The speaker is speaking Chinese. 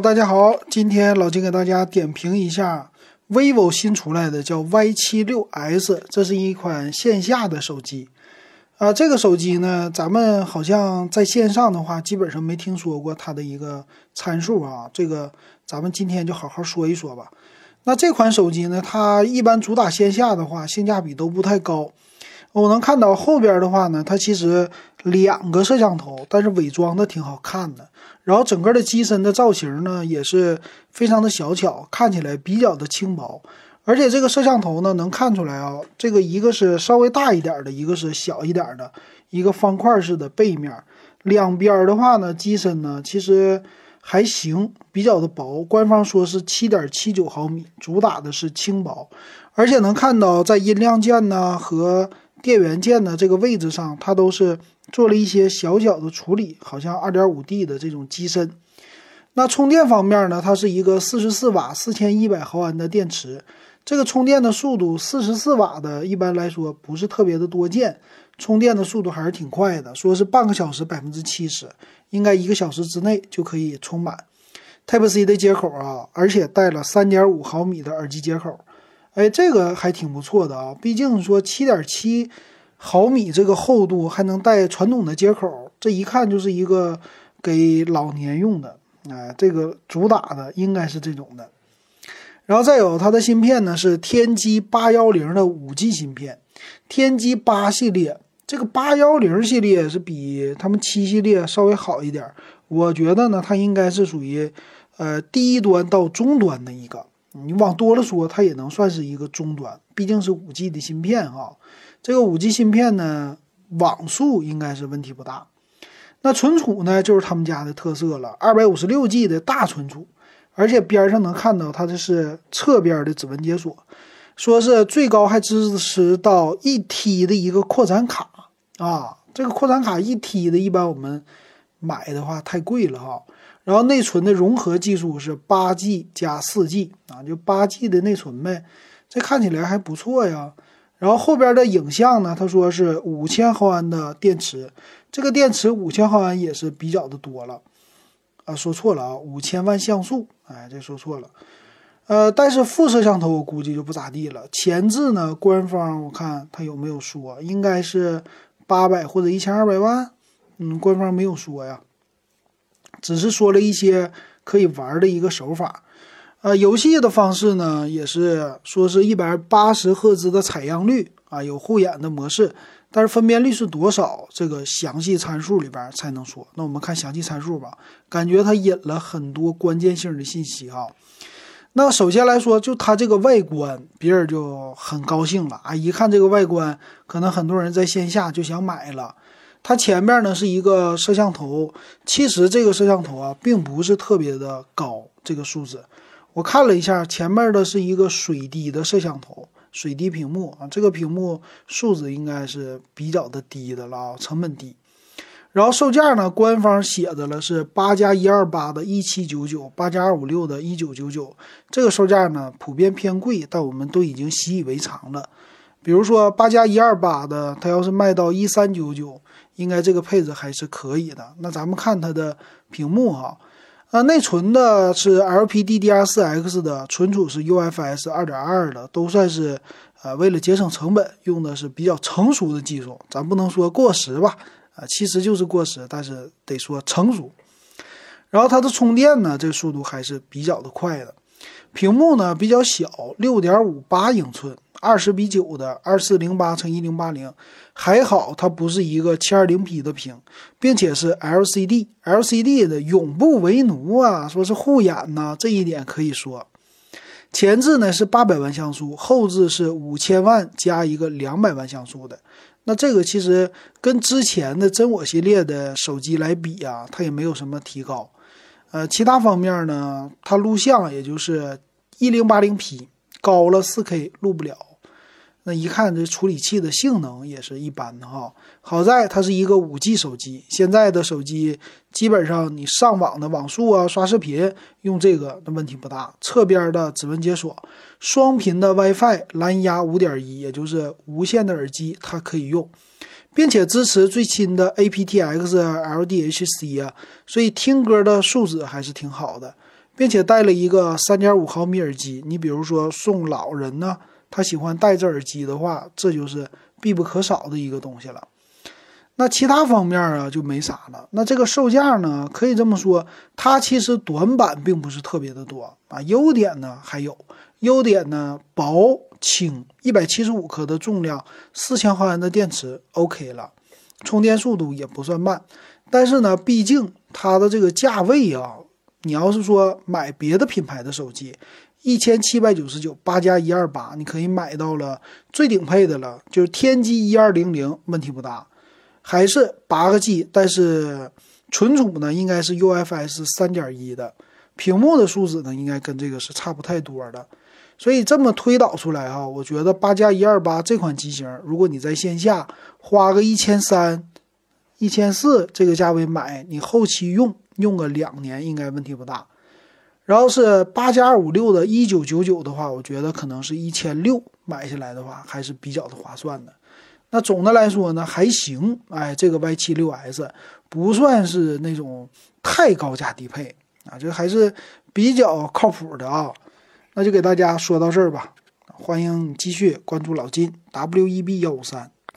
大家好，今天老金给大家点评一下 vivo 新出来的叫 Y 七六 S，这是一款线下的手机。啊，这个手机呢，咱们好像在线上的话，基本上没听说过它的一个参数啊。这个咱们今天就好好说一说吧。那这款手机呢，它一般主打线下的话，性价比都不太高。我能看到后边的话呢，它其实两个摄像头，但是伪装的挺好看的。然后整个的机身的造型呢，也是非常的小巧，看起来比较的轻薄。而且这个摄像头呢，能看出来啊，这个一个是稍微大一点的，一个是小一点的，一个方块式的背面。两边的话呢，机身呢其实还行，比较的薄。官方说是七点七九毫米，主打的是轻薄。而且能看到在音量键呢和电源键的这个位置上，它都是做了一些小小的处理，好像二点五 D 的这种机身。那充电方面呢，它是一个四十四瓦、四千一百毫安的电池。这个充电的速度，四十四瓦的，一般来说不是特别的多见，充电的速度还是挺快的，说是半个小时百分之七十，应该一个小时之内就可以充满。Type C 的接口啊，而且带了三点五毫米的耳机接口。哎，这个还挺不错的啊！毕竟说七点七毫米这个厚度还能带传统的接口，这一看就是一个给老年用的。哎，这个主打的应该是这种的。然后再有它的芯片呢，是天玑八幺零的五 G 芯片，天玑八系列。这个八幺零系列是比他们七系列稍微好一点。我觉得呢，它应该是属于呃低端到中端的一个。你往多了说，它也能算是一个中端，毕竟是五 G 的芯片哈。这个五 G 芯片呢，网速应该是问题不大。那存储呢，就是他们家的特色了，二百五十六 G 的大存储，而且边上能看到它这是侧边的指纹解锁，说是最高还支持到一 T 的一个扩展卡啊。这个扩展卡一 T 的，一般我们买的话太贵了哈。然后内存的融合技术是八 G 加四 G 啊，就八 G 的内存呗，这看起来还不错呀。然后后边的影像呢，他说是五千毫安的电池，这个电池五千毫安也是比较的多了啊，说错了啊，五千万像素，哎，这说错了。呃，但是副摄像头我估计就不咋地了。前置呢，官方我看他有没有说，应该是八百或者一千二百万，嗯，官方没有说呀。只是说了一些可以玩的一个手法，呃，游戏的方式呢，也是说是一百八十赫兹的采样率啊，有护眼的模式，但是分辨率是多少，这个详细参数里边才能说。那我们看详细参数吧，感觉它隐了很多关键性的信息啊。那首先来说，就它这个外观，别人就很高兴了啊，一看这个外观，可能很多人在线下就想买了。它前面呢是一个摄像头，其实这个摄像头啊并不是特别的高，这个数字我看了一下，前面的是一个水滴的摄像头，水滴屏幕啊，这个屏幕数字应该是比较的低的了啊，成本低。然后售价呢，官方写的了是八加一二八的一七九九，八加二五六的一九九九，这个售价呢普遍偏贵，但我们都已经习以为常了。比如说八加一二八的，它要是卖到一三九九。应该这个配置还是可以的。那咱们看它的屏幕哈，啊，内存的是 LPDDR4X 的，存储是 UFS 2.2的，都算是呃为了节省成本用的是比较成熟的技术。咱不能说过时吧，啊，其实就是过时，但是得说成熟。然后它的充电呢，这速度还是比较的快的。屏幕呢比较小，六点五八英寸，二十比九的二四零八乘一零八零，还好它不是一个七二零 P 的屏，并且是 LCD，LCD 的永不为奴啊，说是护眼呐，这一点可以说。前置呢是八百万像素，后置是五千万加一个两百万像素的，那这个其实跟之前的真我系列的手机来比啊，它也没有什么提高。呃，其他方面呢，它录像也就是一零八零 P，高了四 K 录不了。那一看这处理器的性能也是一般的哈。好在它是一个五 G 手机，现在的手机基本上你上网的网速啊、刷视频用这个那问题不大。侧边的指纹解锁，双频的 WiFi，蓝牙五点一，也就是无线的耳机它可以用。并且支持最新的 aptX LDHC 啊，所以听歌的素质还是挺好的。并且带了一个三点五毫米耳机。你比如说送老人呢，他喜欢戴着耳机的话，这就是必不可少的一个东西了。那其他方面啊就没啥了。那这个售价呢，可以这么说，它其实短板并不是特别的多啊，优点呢还有。优点呢，薄轻，一百七十五克的重量，四千毫安的电池，OK 了，充电速度也不算慢。但是呢，毕竟它的这个价位啊，你要是说买别的品牌的手机，一千七百九十九，八加一二八，你可以买到了最顶配的了，就是天玑一二零零，问题不大，还是八个 G，但是存储呢应该是 UFS 三点一的，屏幕的数字呢应该跟这个是差不太多的。所以这么推导出来哈，我觉得八加一二八这款机型，如果你在线下花个一千三、一千四这个价位买，你后期用用个两年应该问题不大。然后是八加二五六的一九九九的话，我觉得可能是一千六买下来的话还是比较的划算的。那总的来说呢还行，哎，这个 Y 七六 S 不算是那种太高价低配啊，这还是比较靠谱的啊。那就给大家说到这儿吧，欢迎继续关注老金 W E B 幺五三。